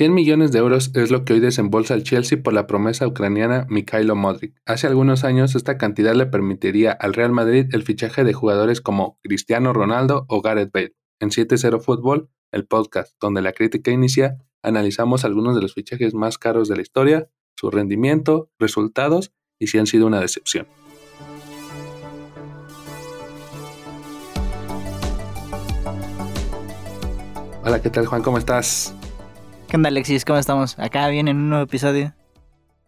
100 millones de euros es lo que hoy desembolsa el Chelsea por la promesa ucraniana Mikhailo Modric. Hace algunos años esta cantidad le permitiría al Real Madrid el fichaje de jugadores como Cristiano Ronaldo o Gareth Bale. En 7-0 Fútbol, el podcast donde la crítica inicia, analizamos algunos de los fichajes más caros de la historia, su rendimiento, resultados y si han sido una decepción. Hola, ¿qué tal Juan? ¿Cómo estás? ¿Qué onda, Alexis? ¿Cómo estamos? Acá viene un nuevo episodio.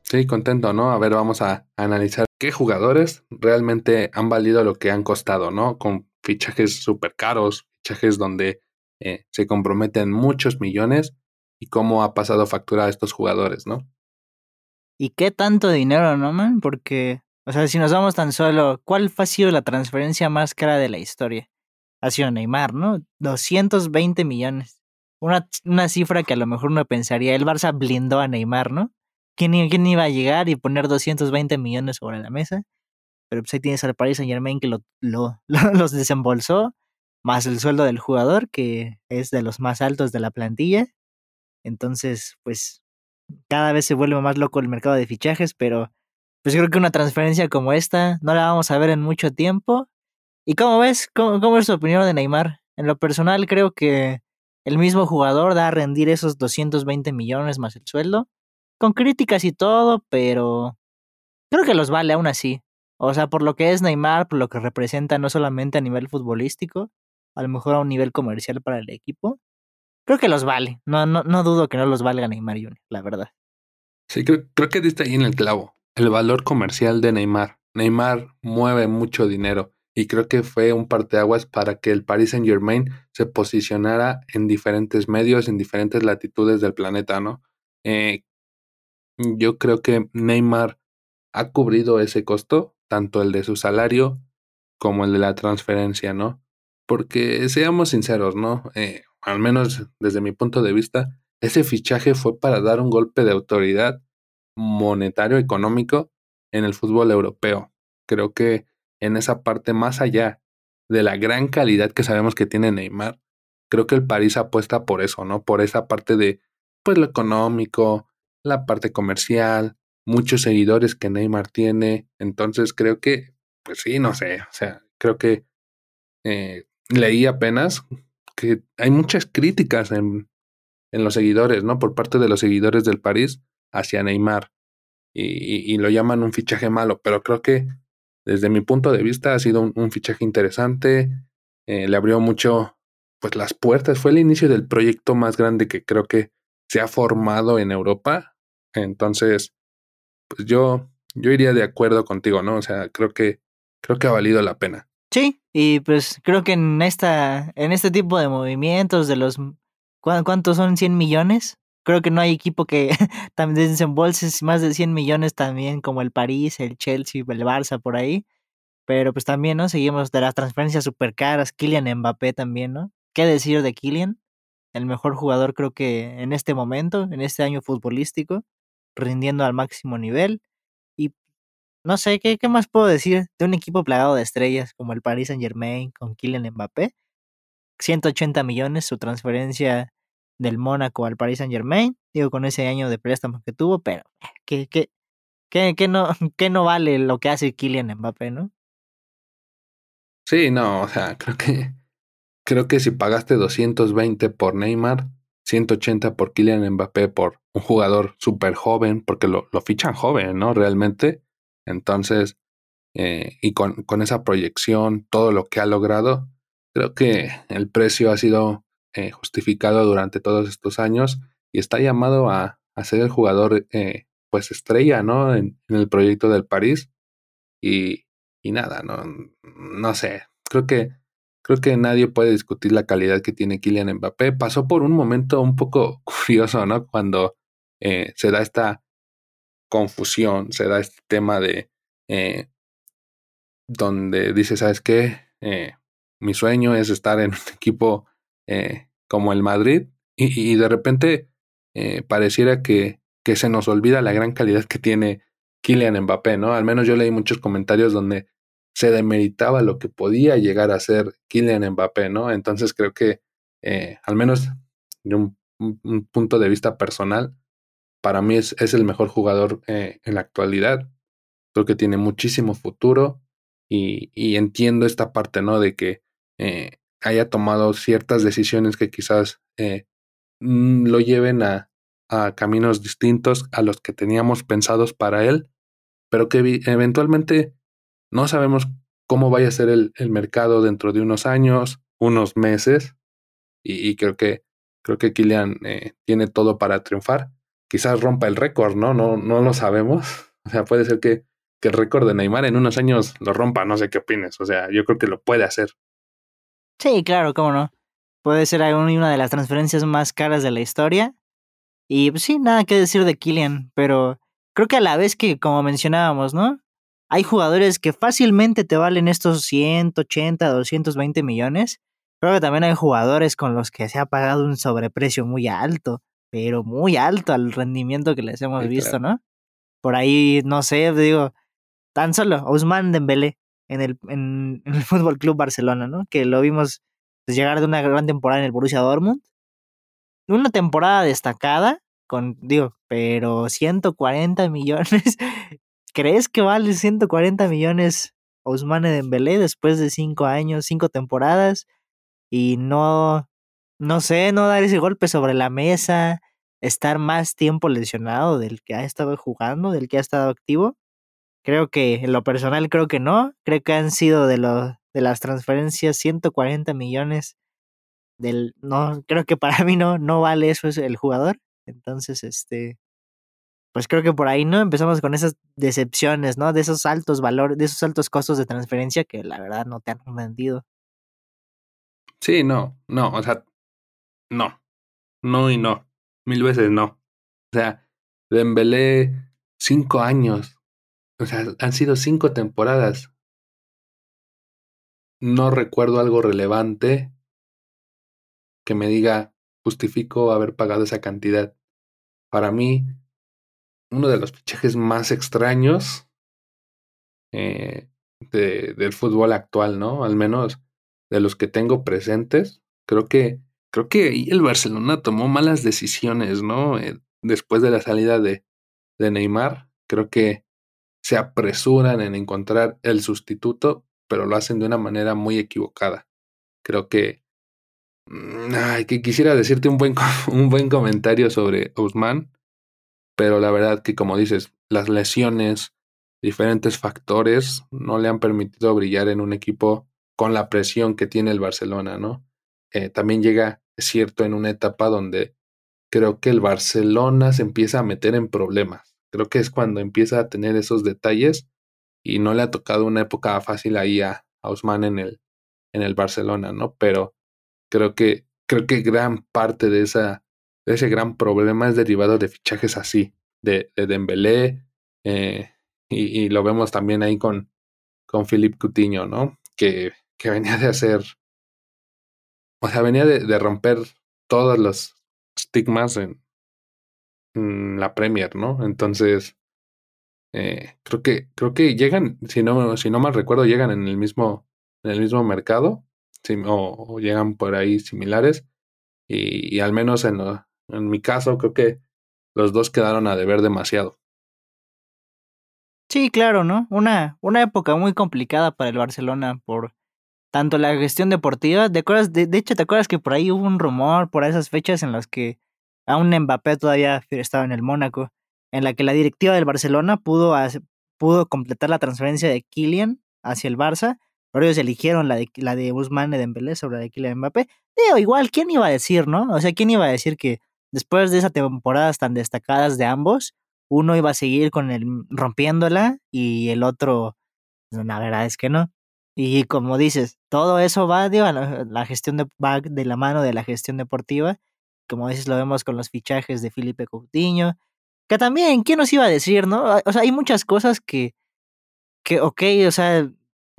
Sí, contento, ¿no? A ver, vamos a analizar qué jugadores realmente han valido lo que han costado, ¿no? Con fichajes súper caros, fichajes donde eh, se comprometen muchos millones y cómo ha pasado factura a estos jugadores, ¿no? ¿Y qué tanto dinero, no, man? Porque, o sea, si nos vamos tan solo, ¿cuál ha sido la transferencia más cara de la historia? Ha sido Neymar, ¿no? 220 millones una, una cifra que a lo mejor uno pensaría, el Barça blindó a Neymar, ¿no? ¿Quién, ¿Quién, iba a llegar y poner 220 millones sobre la mesa? Pero pues ahí tienes al Paris Saint Germain que lo, lo, los desembolsó, más el sueldo del jugador, que es de los más altos de la plantilla. Entonces, pues cada vez se vuelve más loco el mercado de fichajes, pero pues creo que una transferencia como esta no la vamos a ver en mucho tiempo. ¿Y cómo ves? ¿Cómo, cómo es tu opinión de Neymar? En lo personal creo que el mismo jugador da a rendir esos 220 millones más el sueldo, con críticas y todo, pero creo que los vale aún así. O sea, por lo que es Neymar, por lo que representa no solamente a nivel futbolístico, a lo mejor a un nivel comercial para el equipo, creo que los vale. No, no, no dudo que no los valga Neymar Jr., la verdad. Sí, creo, creo que diste ahí en el clavo. El valor comercial de Neymar. Neymar mueve mucho dinero y creo que fue un parteaguas para que el Paris Saint Germain se posicionara en diferentes medios, en diferentes latitudes del planeta, ¿no? Eh, yo creo que Neymar ha cubrido ese costo, tanto el de su salario como el de la transferencia, ¿no? Porque seamos sinceros, ¿no? Eh, al menos desde mi punto de vista, ese fichaje fue para dar un golpe de autoridad monetario, económico en el fútbol europeo. Creo que en esa parte más allá de la gran calidad que sabemos que tiene Neymar, creo que el París apuesta por eso, ¿no? Por esa parte de, pues, lo económico, la parte comercial, muchos seguidores que Neymar tiene. Entonces creo que, pues sí, no sé, o sea, creo que eh, leí apenas que hay muchas críticas en, en, los seguidores, ¿no? Por parte de los seguidores del París hacia Neymar. y, y, lo llaman un fichaje malo, pero creo que desde mi punto de vista ha sido un, fichaje interesante, eh, le abrió mucho pues las puertas, fue el inicio del proyecto más grande que creo que se ha formado en Europa, entonces pues yo yo iría de acuerdo contigo, ¿no? O sea, creo que creo que ha valido la pena. Sí, y pues creo que en esta en este tipo de movimientos de los ¿cuántos son 100 millones? Creo que no hay equipo que también desembolse más de 100 millones también como el París, el Chelsea, el Barça por ahí. Pero pues también, ¿no? Seguimos de las transferencias super caras, Kylian Mbappé también, ¿no? ¿Qué decir de Kylian? El mejor jugador creo que en este momento, en este año futbolístico, rindiendo al máximo nivel. Y no sé, ¿qué, qué más puedo decir de un equipo plagado de estrellas como el Paris Saint Germain con Kylian Mbappé? 180 millones, su transferencia del Mónaco al Paris Saint Germain, digo con ese año de préstamo que tuvo, pero que, que, no, no vale lo que hace Kylian Mbappé, ¿no? Sí, no, o sea, creo que creo que si pagaste 220 por Neymar, 180 por Kylian Mbappé por un jugador súper joven, porque lo, lo, fichan joven, ¿no? Realmente. Entonces, eh, y con, con esa proyección, todo lo que ha logrado, creo que el precio ha sido eh, justificado durante todos estos años y está llamado a, a ser el jugador eh, pues estrella, ¿no? En, el proyecto del París y, y nada, no, no sé, creo que creo que nadie puede discutir la calidad que tiene Kylian Mbappé. Pasó por un momento un poco curioso, ¿no? Cuando eh, se da esta confusión, se da este tema de donde dice, ¿sabes qué? mi sueño es estar en un equipo eh, como el Madrid, y, de repente eh, pareciera que, que se nos olvida la gran calidad que tiene Kylian Mbappé, ¿no? Al menos yo leí muchos comentarios donde se demeritaba lo que podía llegar a ser Kylian Mbappé, ¿no? Entonces creo que, eh, al menos de un un, punto de vista personal, para mí es, es el mejor jugador eh, en la actualidad. Creo que tiene muchísimo futuro y, entiendo esta parte, ¿no? De que haya tomado ciertas decisiones que quizás eh, mm, lo lleven a, a caminos distintos a los que teníamos pensados para él, pero que eventualmente no sabemos cómo vaya a ser el, el mercado dentro de unos años, unos meses, y, creo que creo que Kylian eh, tiene todo para triunfar. Quizás rompa el récord, ¿no? No, no lo sabemos. O sea, puede ser que, que el récord de Neymar en unos años lo rompa, no sé qué opines. O sea, yo creo que lo puede hacer. Sí, claro, cómo no. Puede ser una de las transferencias más caras de la historia. Y pues sí, nada que decir de Kylian, pero creo que a la vez que, como mencionábamos, ¿no? Hay jugadores que fácilmente te valen estos 180, 220 millones. Creo que también hay jugadores con los que se ha pagado un sobreprecio muy alto, pero muy alto al rendimiento que les hemos visto, ¿no? Por ahí, no sé, digo, tan solo Ousmane Dembélé en el, en, el Fútbol Club Barcelona, ¿no? Que lo vimos pues, llegar de una gran temporada en el Borussia Dortmund. Una temporada destacada, con, digo, pero 140 millones. ¿Crees que vale 140 millones Ousmane Dembélé después de cinco años, cinco temporadas? Y no, no sé, no dar ese golpe sobre la mesa, estar más tiempo lesionado del que ha estado jugando, del que ha estado activo. Creo que en lo personal creo que no. Creo que han sido de los de las transferencias 140 millones del no creo que para mí no no vale eso es el jugador. Entonces, este pues creo que por ahí no empezamos con esas decepciones, ¿no? De esos altos valores, de esos altos costos de transferencia que la verdad no te han vendido. Sí, no, no, o sea, no. No y no. Mil veces no. O sea, Dembélé cinco años o sea, han sido cinco temporadas. No recuerdo algo relevante que me diga justifico haber pagado esa cantidad. Para mí, uno de los fichajes más extraños eh, del fútbol actual, ¿no? Al menos de los que tengo presentes. Creo que, creo que el Barcelona tomó malas decisiones, ¿no? Eh, después de la salida de, de Neymar. Creo que se apresuran en encontrar el sustituto, pero lo hacen de una manera muy equivocada. Creo que, mm, ay, que quisiera decirte un buen, un buen comentario sobre Ousmane, pero la verdad que como dices, las lesiones, diferentes factores no le han permitido brillar en un equipo con la presión que tiene el Barcelona, ¿no? Eh, también llega, es cierto, en una etapa donde creo que el Barcelona se empieza a meter en problemas Creo que es cuando empieza a tener esos detalles y no le ha tocado una época fácil ahí a, a en el, en el Barcelona, ¿no? Pero creo que, creo que gran parte de, esa, de ese gran problema es derivado de fichajes así, de, de Dembélé, eh, y, lo vemos también ahí con, con Philippe Coutinho, ¿no? Que, que venía de hacer, o sea, venía de, romper todos los estigmas en, la Premier, ¿no? Entonces, eh, creo que, creo que llegan, si no, si no mal recuerdo, llegan en el mismo, en el mismo mercado, o, llegan por ahí similares, y, al menos en, en mi caso, creo que los dos quedaron a deber demasiado. Sí, claro, ¿no? Una, una época muy complicada para el Barcelona por tanto la gestión deportiva. ¿Te acuerdas? De, de hecho, ¿te acuerdas que por ahí hubo un rumor por esas fechas en las que Aún Mbappé todavía estaba en el Mónaco, en la que la directiva del Barcelona pudo, pudo completar la transferencia de Kylian hacia el Barça, pero ellos eligieron la de, la de Guzmán Dembélé sobre la de Kylian Mbappé. Digo, igual, ¿quién iba a decir, no? O sea, ¿quién iba a decir que después de esas temporadas tan destacadas de ambos, uno iba a seguir con el rompiéndola y el otro, pues, la verdad es que no. Y como dices, todo eso va, digo, la, la gestión de, va de la mano de la gestión deportiva como dices, lo vemos con los fichajes de Felipe Coutinho, que también, ¿quién nos iba a decir, no? Ah, o sea, hay muchas cosas que, que, ok, o sea,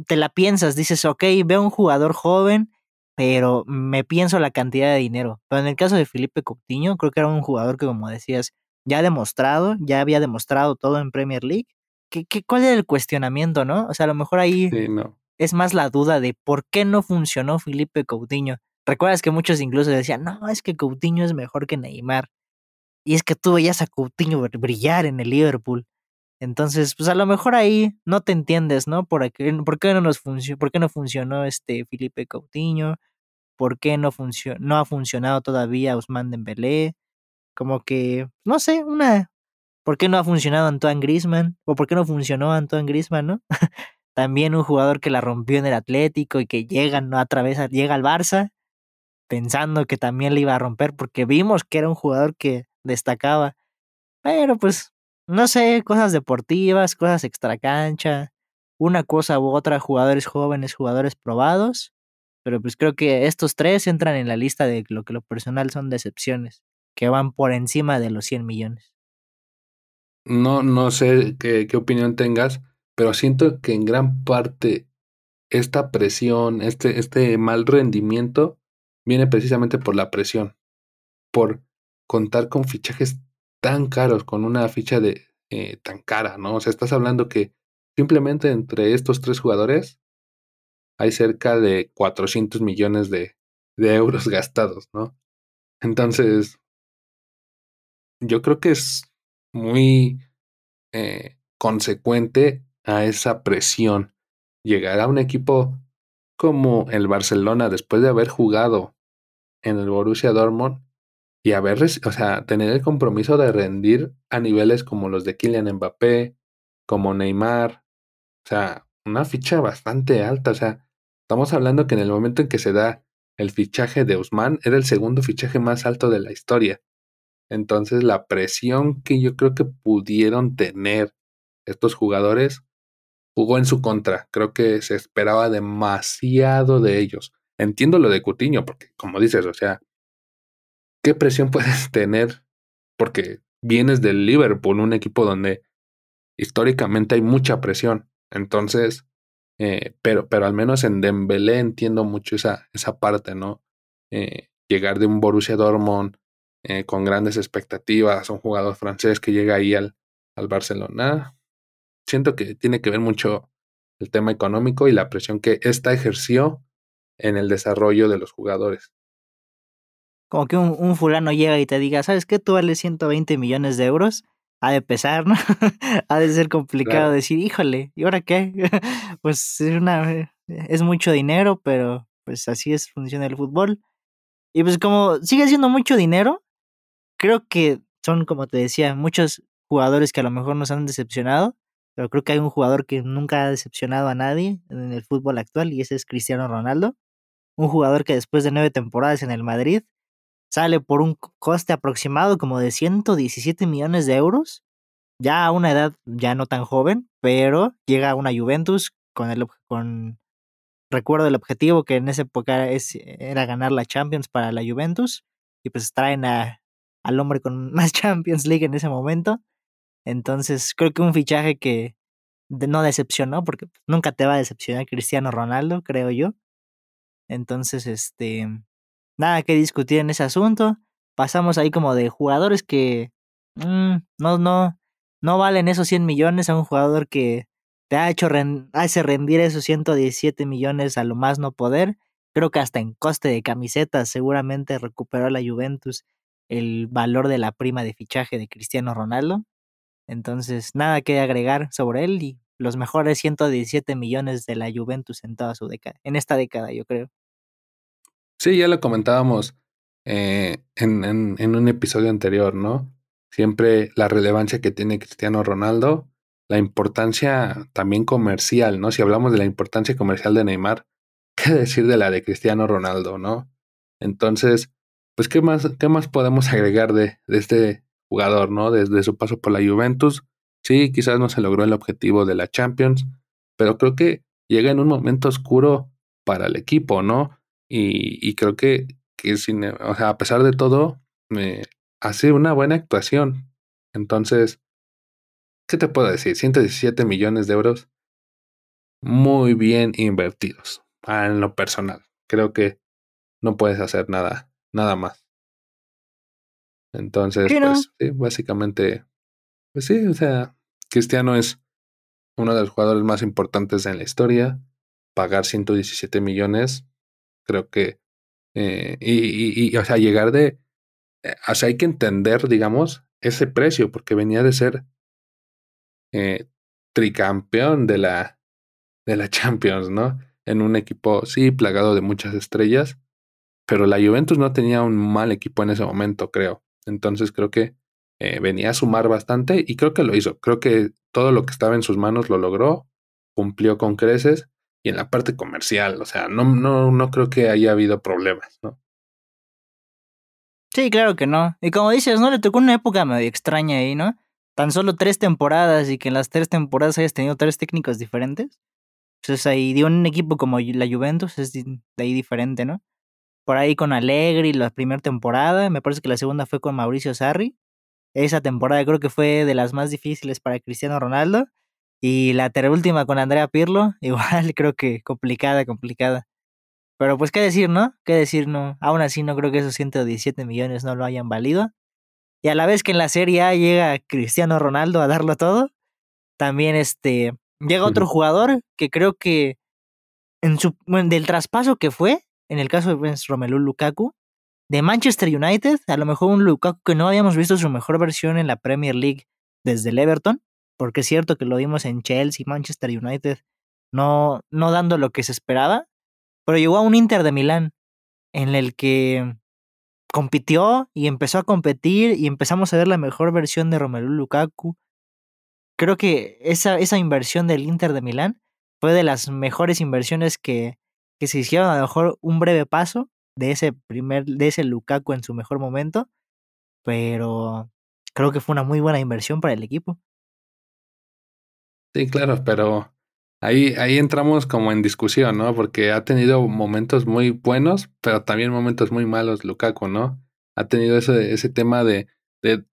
te la piensas, dices, ok, veo un jugador joven, pero me pienso la cantidad de dinero. Pero en el caso de Felipe Coutinho, creo que era un jugador que, como decías, ya ha demostrado, ya había demostrado todo en Premier League. ¿Qué, qué, cuál era el cuestionamiento, no? O sea, a lo mejor ahí es más la duda de por qué no funcionó Felipe Coutinho. Recuerdas que muchos incluso decían, no, es que Coutinho es mejor que Neymar. Y es que tú veías a Coutinho brillar en el Liverpool. Entonces, pues a lo mejor ahí no te entiendes, ¿no? ¿Por qué, por qué no nos funcionó, por qué no funcionó este Felipe Coutinho? ¿Por qué no, no ha funcionado todavía Ousmane Dembélé? Como que, no sé, una... ¿Por qué no ha funcionado Antoine Griezmann? ¿O por qué no funcionó Antoine Griezmann, no? También un jugador que la rompió en el Atlético y que llega, ¿no? Atravesa, llega al Barça pensando que también le iba a romper porque vimos que era un jugador que destacaba. Pero pues, no sé, cosas deportivas, cosas extracancha, una cosa u otra, jugadores jóvenes, jugadores probados. Pero pues creo que estos tres entran en la lista de lo que lo personal son decepciones, que van por encima de los 100 millones. No, no sé qué, qué opinión tengas, pero siento que en gran parte esta presión, este, este mal rendimiento, viene precisamente por la presión, por contar con fichajes tan caros, con una ficha de eh, tan cara, ¿no? O sea, estás hablando que simplemente entre estos tres jugadores hay cerca de 400 millones de, de euros gastados, ¿no? Entonces, yo creo que es muy eh, consecuente a esa presión. Llegar a un equipo como el Barcelona después de haber jugado en el Borussia Dortmund y haber, o sea, tener el compromiso de rendir a niveles como los de Kylian Mbappé, como Neymar, o sea, una ficha bastante alta, o sea, estamos hablando que en el momento en que se da el fichaje de Usman era el segundo fichaje más alto de la historia. Entonces la presión que yo creo que pudieron tener estos jugadores jugó en su contra. Creo que se esperaba demasiado de ellos. Entiendo lo de Cutiño, porque como dices, o sea, ¿qué presión puedes tener? Porque vienes del Liverpool, un equipo donde históricamente hay mucha presión. Entonces, eh, pero, pero al menos en Dembélé entiendo mucho esa, esa parte, ¿no? Eh, llegar de un Borussia Dortmund eh, con grandes expectativas, un jugador francés que llega ahí al, al Barcelona. Siento que tiene que ver mucho el tema económico y la presión que ésta ejerció en el desarrollo de los jugadores como que un, fulano llega y te diga, ¿sabes qué? Tú vales 120 millones de euros. Ha de pesar, ¿no? ha de ser complicado decir, híjole, ¿y ahora qué? pues es, una, es mucho dinero, pero pues así es, funciona el fútbol. Y pues como sigue siendo mucho dinero, creo que son, como te decía, muchos jugadores que a lo mejor nos han decepcionado, pero creo que hay un jugador que nunca ha decepcionado a nadie en el fútbol actual y ese es Cristiano Ronaldo. Un jugador que después de nueve temporadas en el Madrid sale por un coste aproximado como de 117 millones de euros, ya a una edad ya no tan joven, pero llega a una Juventus con el con recuerdo el objetivo que en esa época es, era ganar la Champions para la Juventus y pues traen a, al hombre con más Champions League en ese momento. Entonces creo que un fichaje que no decepcionó porque nunca te va a decepcionar Cristiano Ronaldo, creo yo. Entonces, este, nada que discutir en ese asunto. Pasamos ahí como de jugadores que mm, no, no, no valen esos 100 millones a un jugador que te ha hecho hace rendir esos 117 millones a lo más no poder. Creo que hasta en coste de camisetas seguramente recuperó la Juventus el valor de la prima de fichaje de Cristiano Ronaldo. Entonces, nada que agregar sobre él y los mejores 117 millones de la Juventus en toda su década, en esta década, yo creo. Sí, ya lo comentábamos eh, en, en, un episodio anterior, ¿no? Siempre la relevancia que tiene Cristiano Ronaldo, la importancia también comercial, ¿no? Si hablamos de la importancia comercial de Neymar, ¿qué decir de la de Cristiano Ronaldo, ¿no? Entonces, pues, ¿qué más, qué más podemos agregar de, de este jugador, ¿no? Desde su paso por la Juventus. Sí, quizás no se logró el objetivo de la Champions, pero creo que llega en un momento oscuro para el equipo, ¿no? Y, creo que, que sin, o sea, a pesar de todo, me hace una buena actuación. Entonces, ¿qué te puedo decir? 117 millones de euros muy bien invertidos ah, en lo personal. Creo que no puedes hacer nada, nada más. Entonces, pues sí, básicamente, pues sí, o sea, Cristiano es uno de los jugadores más importantes en la historia. Pagar 117 millones creo que Eh, y, y, o sea, llegar de, eh, o sea, hay que entender, digamos, ese precio, porque venía de ser eh, tricampeón de la, de la Champions, ¿no? En un equipo, sí, plagado de muchas estrellas, pero la Juventus no tenía un mal equipo en ese momento, creo. Entonces creo que venía a sumar bastante y creo que lo hizo. Creo que todo lo que estaba en sus manos lo logró, cumplió con creces y en la parte comercial, o sea, no, no, no creo que haya habido problemas, ¿no? Sí, claro que no. Y como dices, ¿no? Le tocó una época medio extraña ahí, ¿no? Tan solo tres temporadas y que en las tres temporadas hayas tenido tres técnicos diferentes. Entonces ahí dio un equipo como la Juventus, es de ahí diferente, ¿no? Por ahí con Allegri la primera temporada, me parece que la segunda fue con Mauricio Sarri. Esa temporada creo que fue de las más difíciles para Cristiano Ronaldo. Y la última con Andrea Pirlo, igual creo que complicada, complicada. Pero pues qué decir, ¿no? Qué decir, no. Aún así no creo que esos 117 millones no lo hayan valido. Y a la vez que en la Serie A llega Cristiano Ronaldo a darlo todo, también este llega otro jugador que creo que en su del traspaso que fue, en el caso de Romelu Lukaku, de Manchester United, a lo mejor un Lukaku que no habíamos visto su mejor versión en la Premier League desde el Everton, porque es cierto que lo vimos en Chelsea, Manchester United, no, no dando lo que se esperaba, pero llegó a un Inter de Milán, en el que compitió y empezó a competir y empezamos a ver la mejor versión de Romelu Lukaku. Creo que esa, esa inversión del Inter de Milán fue de las mejores inversiones que, que se hicieron, a lo mejor un breve paso de ese primer, de ese Lukaku en su mejor momento, pero creo que fue una muy buena inversión para el equipo. Sí, claro, pero ahí, ahí entramos como en discusión, ¿no? Porque ha tenido momentos muy buenos, pero también momentos muy malos Lukaku, ¿no? Ha tenido ese, ese tema de, de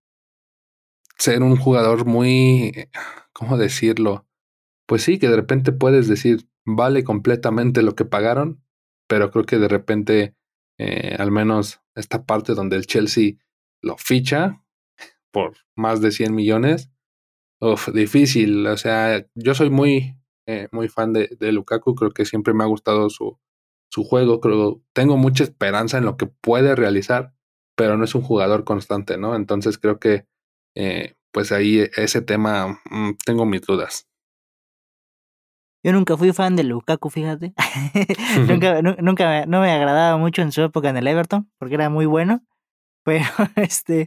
ser un jugador muy, ¿cómo decirlo? Pues sí, que de repente puedes decir, vale completamente lo que pagaron, pero creo que de repente, eh, al menos esta parte donde el Chelsea lo ficha por más de 100 millones, Uf, difícil. O sea, yo soy muy, eh, muy fan de, de, Lukaku. Creo que siempre me ha gustado su, su juego. Creo, tengo mucha esperanza en lo que puede realizar, pero no es un jugador constante, ¿no? Entonces creo que, eh, pues ahí ese tema mm, tengo mis dudas. Yo nunca fui fan de Lukaku, fíjate. nunca, nunca no me agradaba mucho en su época en el Everton, porque era muy bueno. Pero, este,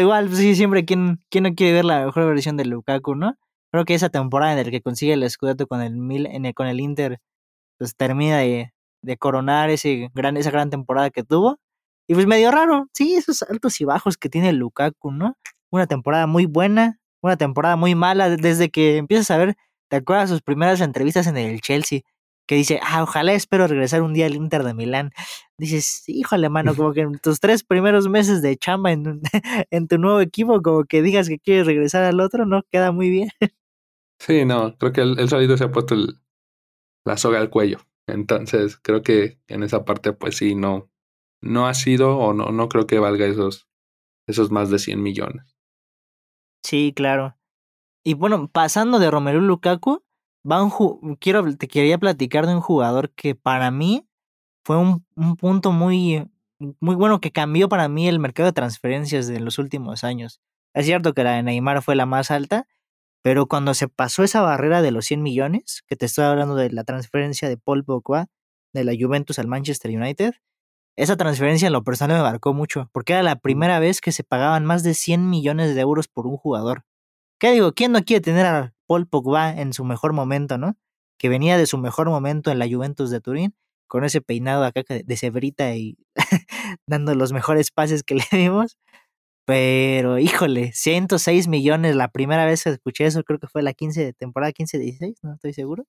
igual, pues sí, siempre, ¿quién, ¿quién no quiere ver la mejor versión de Lukaku, no? Creo que esa temporada en la que consigue el escudeto con el, Mil, en el, con el Inter, pues termina de, de coronar ese gran, esa gran temporada que tuvo. Y pues medio raro, sí, esos altos y bajos que tiene Lukaku, ¿no? Una temporada muy buena, una temporada muy mala, desde que empiezas a ver, ¿te acuerdas sus primeras entrevistas en el Chelsea? Que dice, ah, ojalá espero regresar un día al Inter de Milán. Dices, híjole, mano, como que en tus tres primeros meses de chamba en, en tu nuevo equipo, como que digas que quieres regresar al otro, no queda muy bien. Sí, no, creo que el, el solito se ha puesto la soga al cuello. Entonces, creo que en esa parte, pues sí, no, no ha sido o no, no creo que valga esos, esos más de 100 millones. Sí, claro. Y bueno, pasando de Romelu Lukaku, quiero, te quería platicar de un jugador que para mí fue un, un, punto muy, muy bueno que cambió para mí el mercado de transferencias de los últimos años. Es cierto que la de Neymar fue la más alta, pero cuando se pasó esa barrera de los 100 millones, que te estoy hablando de la transferencia de Paul Pogba de la Juventus al Manchester United, esa transferencia en lo personal me marcó mucho, porque era la primera vez que se pagaban más de 100 millones de euros por un jugador. ¿Qué digo? ¿Quién no quiere tener a Paul Pogba en su mejor momento, ¿no? Que venía de su mejor momento en la Juventus de Turín, con ese peinado acá de cebrita y dando los mejores pases que le dimos. Pero, híjole, 106 millones, la primera vez que escuché eso, creo que fue la 15 de temporada 15-16, no estoy seguro.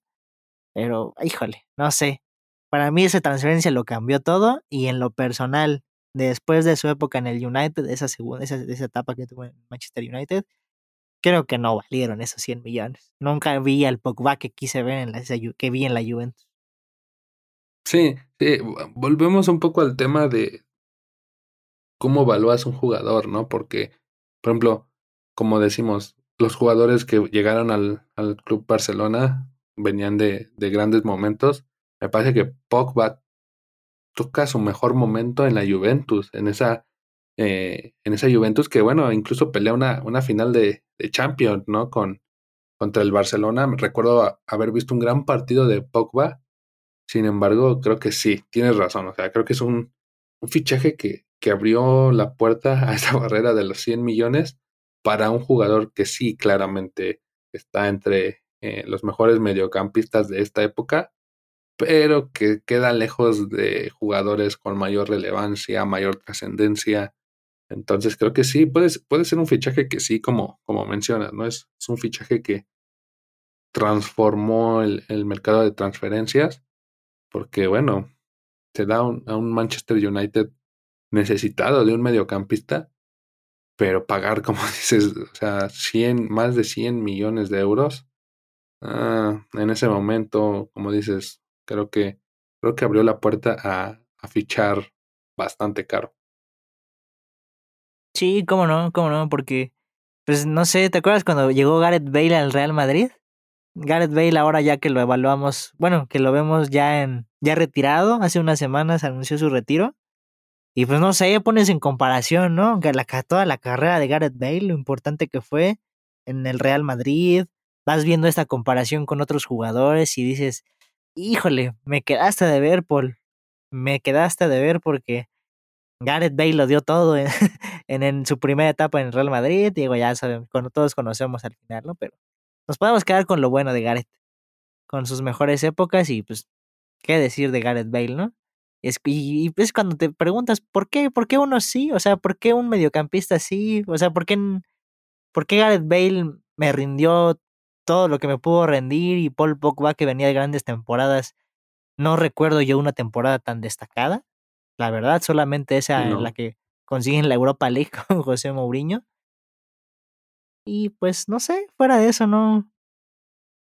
Pero, híjole, no sé. Para mí esa transferencia lo cambió todo y en lo personal, después de su época en el United, esa segunda, esa, esa etapa que tuvo en Manchester United, creo que no valieron esos 100 millones. Nunca vi al Pogba que quise ver en la, que vi en la Juventus. Sí, sí, volvemos un poco al tema de cómo evalúas un jugador, ¿no? Porque, por ejemplo, como decimos, los jugadores que llegaron al, al Club Barcelona venían de, de, grandes momentos. Me parece que Pogba toca su mejor momento en la Juventus, en esa, eh, en esa Juventus que, bueno, incluso pelea una, una final de, de Champions, ¿no? Con, contra el Barcelona. Recuerdo haber visto un gran partido de Pogba. Sin embargo, creo que sí, tienes razón. O sea, creo que es un, un fichaje que, que abrió la puerta a esa barrera de los 100 millones para un jugador que sí claramente está entre eh, los mejores mediocampistas de esta época, pero que queda lejos de jugadores con mayor relevancia, mayor trascendencia. Entonces creo que sí, puede, puede ser un fichaje que sí, como, como mencionas, ¿no? Es, es un fichaje que transformó el, el, mercado de transferencias, porque bueno, te da un, a un Manchester United necesitado de un mediocampista, pero pagar, como dices, o sea, 100, más de 100 millones de euros, ah, en ese momento, como dices, creo que, creo que abrió la puerta a, a fichar bastante caro. Sí, cómo no, cómo no, porque, pues no sé, ¿te acuerdas cuando llegó Gareth Bale al Real Madrid? Gareth Bale ahora ya que lo evaluamos, bueno, que lo vemos ya en, ya retirado, hace unas semanas anunció su retiro. Y pues no sé, pones en comparación, ¿no? La, toda la carrera de Gareth Bale, lo importante que fue en el Real Madrid, vas viendo esta comparación con otros jugadores y dices, híjole, me quedaste de ver, Paul, me quedaste de ver porque Gareth Bale lo dio todo en, en, su primera etapa en el Real Madrid, digo, ya sabemos, cuando todos conocemos al final, ¿no? Pero nos podemos quedar con lo bueno de Gareth, con sus mejores épocas y pues, ¿qué decir de Gareth Bale, no? Es, y, y es cuando te preguntas, ¿por qué? ¿Por qué uno sí? O sea, ¿por qué un mediocampista sí? O sea, ¿por qué, ¿por qué Gareth Bale me rindió todo lo que me pudo rendir y Paul Pogba que venía de grandes temporadas? No recuerdo yo una temporada tan destacada. La verdad, solamente esa No. en la que consiguen la Europa League con José Mourinho. Y pues no sé, fuera de eso, no.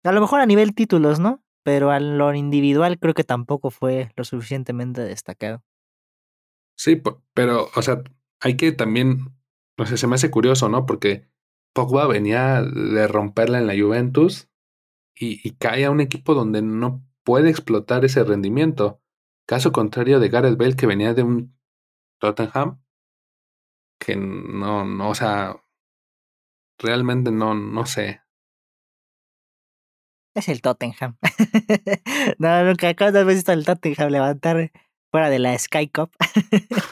A lo mejor a nivel títulos, ¿no? Pero a lo individual creo que tampoco fue lo suficientemente destacado. Sí, pero, o sea, hay que también, no sé, se me hace curioso, ¿no? Porque Pogba venía de romperla en la Juventus y, y cae a un equipo donde no puede explotar ese rendimiento. Caso contrario de Gareth Bale, que venía de un Tottenham, que no, no, o sea, realmente no, no sé. Es el Tottenham. no, nunca, ¿cuándo has visto al Tottenham levantar fuera de la Sky Cup?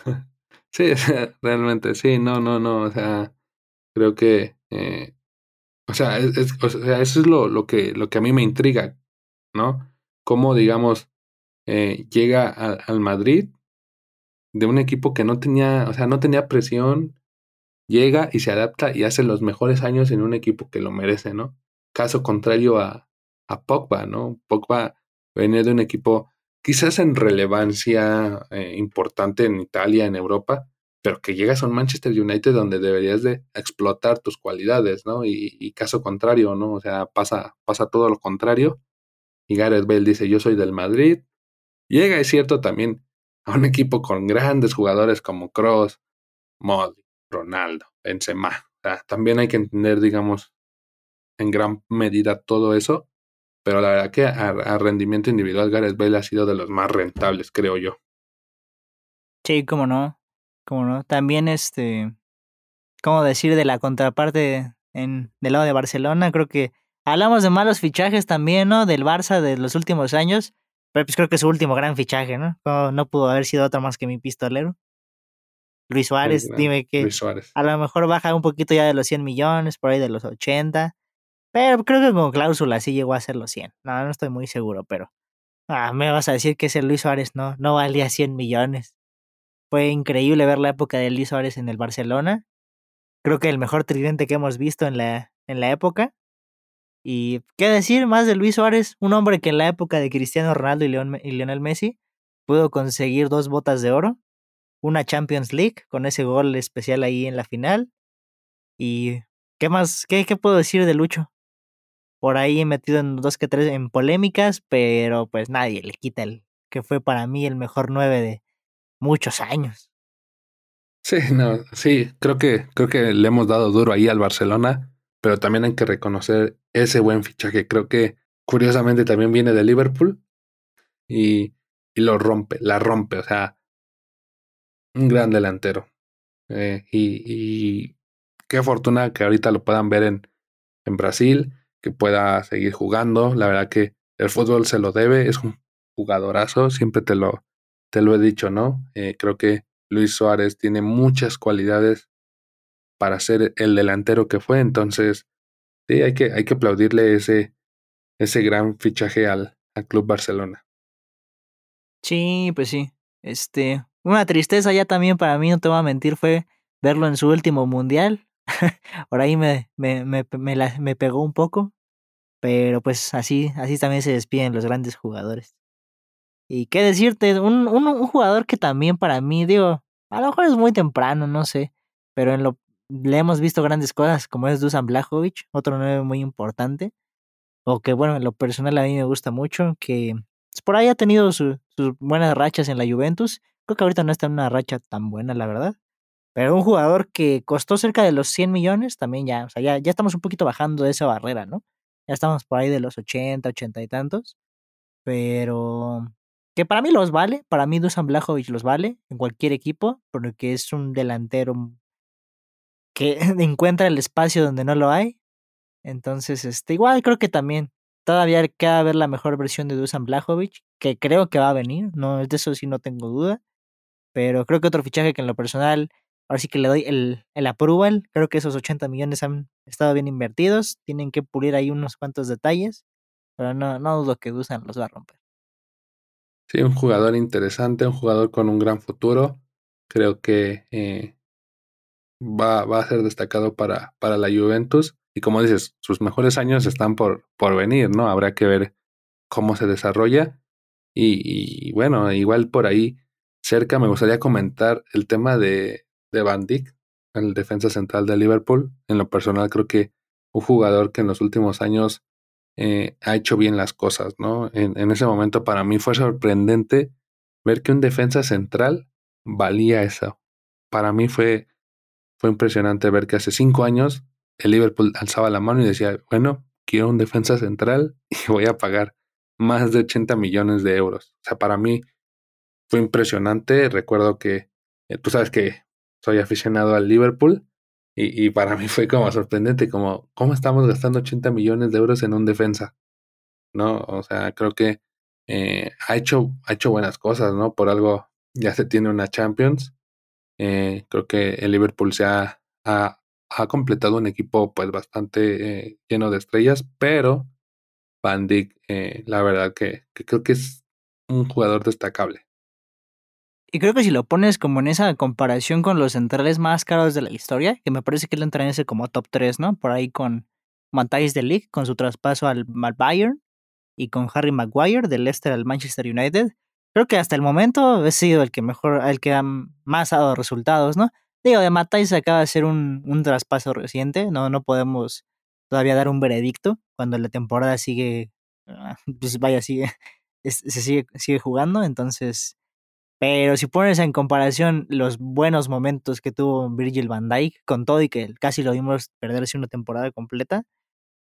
Sí, realmente, sí, no, no, no, o sea, creo que, eh, o sea, es, es- o sea, eso es lo, lo, que, lo que a mí me intriga, ¿no? Cómo, digamos, eh, llega a- al Madrid de un equipo que no tenía, o sea, no tenía presión, llega y se adapta y hace los mejores años en un equipo que lo merece, ¿no? Caso contrario a, a Pogba, ¿no? Pogba venía de un equipo quizás en relevancia eh, importante en Italia, en Europa, pero que llegas a un Manchester United donde deberías de explotar tus cualidades, ¿no? Y, y caso contrario, ¿no? O sea, pasa, pasa todo lo contrario. Y Gareth Bale dice, yo soy del Madrid. Llega, es cierto, también a un equipo con grandes jugadores como Kroos, Modric, Ronaldo, Benzema. O sea, también hay que entender, digamos, en gran medida todo eso. Pero la verdad que a rendimiento individual Gareth Bale ha sido de los más rentables, creo yo. Sí, cómo no, cómo no. También este, ¿cómo decir de la contraparte en del lado de Barcelona? Creo que hablamos de malos fichajes también, ¿no? Del Barça de los últimos años, pero pues creo que su último gran fichaje, ¿no? No, no pudo haber sido otro más que mi pistolero. Luis Suárez, dime que Luis Suárez. a lo mejor baja un poquito ya de los 100 millones, por ahí de los 80, pero creo que con cláusula sí llegó a ser los 100. No, no estoy muy seguro, pero ah, me vas a decir que ese Luis Suárez no, no valía 100 millones. Fue increíble ver la época de Luis Suárez en el Barcelona. Creo que el mejor tridente que hemos visto en la, en la época. Y qué decir más de Luis Suárez, un hombre que en la época de Cristiano Ronaldo y, Leon, y Lionel Messi pudo conseguir dos botas de oro, una Champions League con ese gol especial ahí en la final. Y qué más, qué, qué puedo decir de Lucho. Por ahí metido en dos que tres en polémicas, pero pues nadie le quita el que fue para mí el mejor nueve de muchos años. Sí, no, sí, creo que, creo que le hemos dado duro ahí al Barcelona, pero también hay que reconocer ese buen fichaje. Creo que curiosamente también viene de Liverpool y y lo rompe, la rompe, o sea, un gran delantero. Eh, y, qué fortuna que ahorita lo puedan ver en, en Brasil, que pueda seguir jugando. La verdad que el fútbol se lo debe, es un jugadorazo, siempre te lo, te lo he dicho, ¿no? Eh, creo que Luis Suárez tiene muchas cualidades para ser el delantero que fue, entonces sí, hay que, hay que aplaudirle ese, ese gran fichaje al, al Club Barcelona. Sí, pues sí. Este, una tristeza ya también para mí, no te voy a mentir, fue verlo en su último mundial. Por ahí me, me, me, me, me pegó un poco. Pero pues así, así también se despiden los grandes jugadores. Y qué decirte, un, un, un, jugador que también para mí, digo, a lo mejor es muy temprano, no sé, pero en lo le hemos visto grandes cosas, como es Dusan Blajovic, otro nueve muy importante, o que bueno, en lo personal a mí me gusta mucho, que pues, por ahí ha tenido sus buenas rachas en la Juventus, creo que ahorita no está en una racha tan buena, la verdad, pero un jugador que costó cerca de los 100 millones, también ya, o sea, ya, ya estamos un poquito bajando de esa barrera, ¿no? Ya estamos por ahí de los 80, 80 y tantos. Pero que para mí los vale, para mí Dusan Blajovic los vale en cualquier equipo, porque es un delantero que encuentra el espacio donde no lo hay. Entonces, este, igual creo que también todavía queda ver la mejor versión de Dusan Blajovic, que creo que va a venir, no de eso sí no tengo duda. Pero creo que otro fichaje que en lo personal ahora sí que le doy el, el approval. Creo que esos 80 millones han estado bien invertidos. Tienen que pulir ahí unos cuantos detalles. Pero no, no dudo que Dusan los va a romper. Sí, un jugador interesante, un jugador con un gran futuro. Creo que eh, va, va, a ser destacado para, para la Juventus. Y como dices, sus mejores años están por, por venir, ¿no? Habrá que ver cómo se desarrolla. Y, bueno, igual por ahí cerca me gustaría comentar el tema de, de Van Dijk, el defensa central de Liverpool. En lo personal creo que un jugador que en los últimos años eh, ha hecho bien las cosas, ¿no? En, en, ese momento para mí fue sorprendente ver que un defensa central valía eso. Para mí fue, fue impresionante ver que hace cinco años el Liverpool alzaba la mano y decía, bueno, quiero un defensa central y voy a pagar más de 80 millones de euros. O sea, para mí fue impresionante. Recuerdo que, eh, tú sabes que soy aficionado al Liverpool y, y, para mí fue como sorprendente, como, ¿cómo estamos gastando 80 millones de euros en un defensa? ¿No? O sea, creo que eh, ha, hecho, ha hecho buenas cosas, ¿no? Por algo ya se tiene una Champions. Eh, creo que el Liverpool se ha, ha, completado un equipo pues bastante eh, lleno de estrellas, pero Van Dijk, eh, la verdad que, creo que es un jugador destacable. Y creo que si lo pones como en esa comparación con los centrales más caros de la historia, que me parece que él entra en ese como top 3, ¿no? Por ahí con Matthijs de Ligt, con su traspaso al, al, Bayern, y con Harry Maguire del Leicester al Manchester United. Creo que hasta el momento ha sido el que mejor, el que más ha dado resultados, ¿no? Digo, de Matthijs acaba de ser un, un traspaso reciente, no, no podemos todavía dar un veredicto cuando la temporada sigue, ah, pues vaya, sigue, se sigue, sigue jugando, entonces pero si pones en comparación los buenos momentos que tuvo Virgil van Dijk, con todo y que casi lo vimos perderse una temporada completa,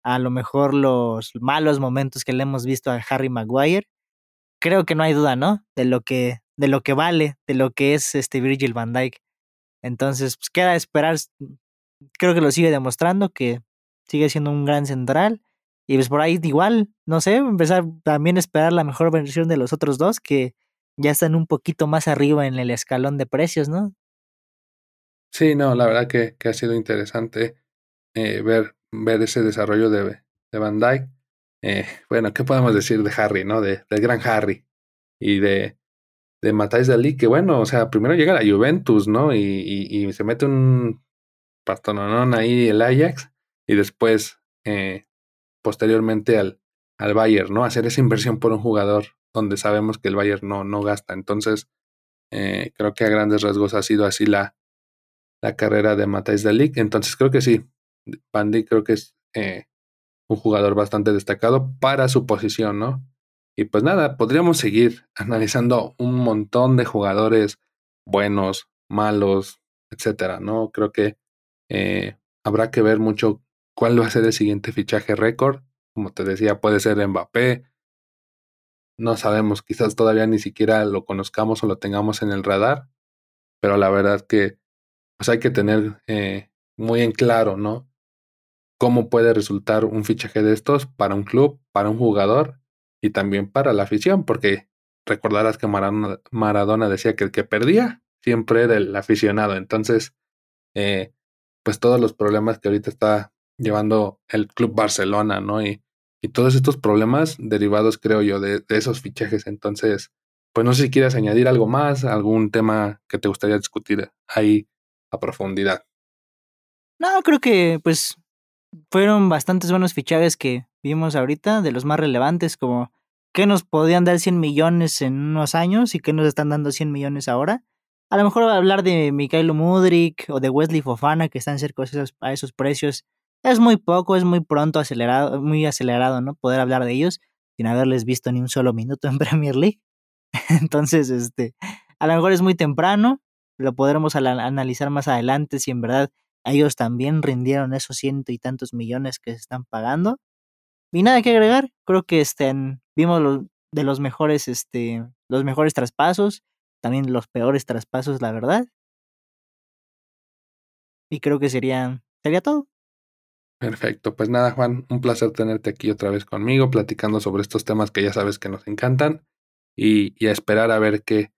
a lo mejor los malos momentos que le hemos visto a Harry Maguire, creo que no hay duda, ¿no? De lo que, de lo que vale, de lo que es este Virgil van Dijk. Entonces, pues queda esperar, creo que lo sigue demostrando, que sigue siendo un gran central. Y pues por ahí igual, no sé, empezar también a esperar la mejor versión de los otros dos, que ya están un poquito más arriba en el escalón de precios, ¿no? Sí, no, la verdad que, que ha sido interesante eh, ver, ver ese desarrollo de, de Van Dyke. Eh, bueno, ¿qué podemos decir de Harry, no? De, del gran Harry y de, de Matthijs Dalí, que bueno, o sea, primero llega la Juventus, ¿no? Y, y, se mete un pastononón ahí el Ajax y después, eh, posteriormente al, al Bayern, ¿no? Hacer esa inversión por un jugador donde sabemos que el Bayern no, no gasta. Entonces, eh, creo que a grandes rasgos ha sido así la, la carrera de Matthijs de Ligt. Entonces, creo que sí, Pandy creo que es eh, un jugador bastante destacado para su posición, ¿no? Y pues nada, podríamos seguir analizando un montón de jugadores buenos, malos, etcétera, ¿no? Creo que eh, habrá que ver mucho cuál va a ser el siguiente fichaje récord. Como te decía, puede ser Mbappé, no sabemos, quizás todavía ni siquiera lo conozcamos o lo tengamos en el radar, pero la verdad que pues hay que tener eh, muy en claro, ¿no? Cómo puede resultar un fichaje de estos para un club, para un jugador y también para la afición, porque recordarás que Maradona, decía que el que perdía siempre era el aficionado. Entonces, eh, pues todos los problemas que ahorita está llevando el Club Barcelona, ¿no? Y, todos estos problemas derivados, creo yo, de, de, esos fichajes. Entonces, pues no sé si quieres añadir algo más, algún tema que te gustaría discutir ahí a profundidad. No, creo que pues fueron bastantes buenos fichajes que vimos ahorita, de los más relevantes, como que nos podían dar 100 millones en unos años y que nos están dando 100 millones ahora. A lo mejor hablar de Mikhailo Mudrik o de Wesley Fofana, que están cerca a esos precios, es muy poco, es muy pronto, acelerado, muy acelerado, ¿no? Poder hablar de ellos sin haberles visto ni un solo minuto en Premier League. Entonces, este, a lo mejor es muy temprano, lo podremos analizar más adelante si en verdad ellos también rindieron esos ciento y tantos millones que se están pagando. Y nada que agregar, creo que este, vimos de los mejores, este, los mejores traspasos, también los peores traspasos, la verdad. Y creo que sería, sería todo. Perfecto, pues nada, Juan, un placer tenerte aquí otra vez conmigo, platicando sobre estos temas que ya sabes que nos encantan y, y a esperar a ver qué,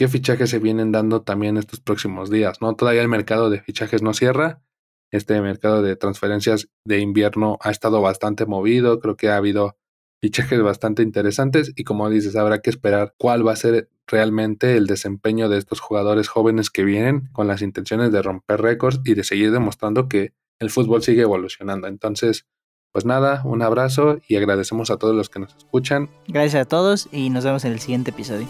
qué fichajes se vienen dando también estos próximos días, ¿no? Todavía el mercado de fichajes no cierra. Este mercado de transferencias de invierno ha estado bastante movido, creo que ha habido fichajes bastante interesantes y como dices, habrá que esperar cuál va a ser realmente el desempeño de estos jugadores jóvenes que vienen con las intenciones de romper récords y de seguir demostrando que el fútbol sigue evolucionando. Entonces, pues nada, un abrazo y agradecemos a todos los que nos escuchan. Gracias a todos y nos vemos en el siguiente episodio.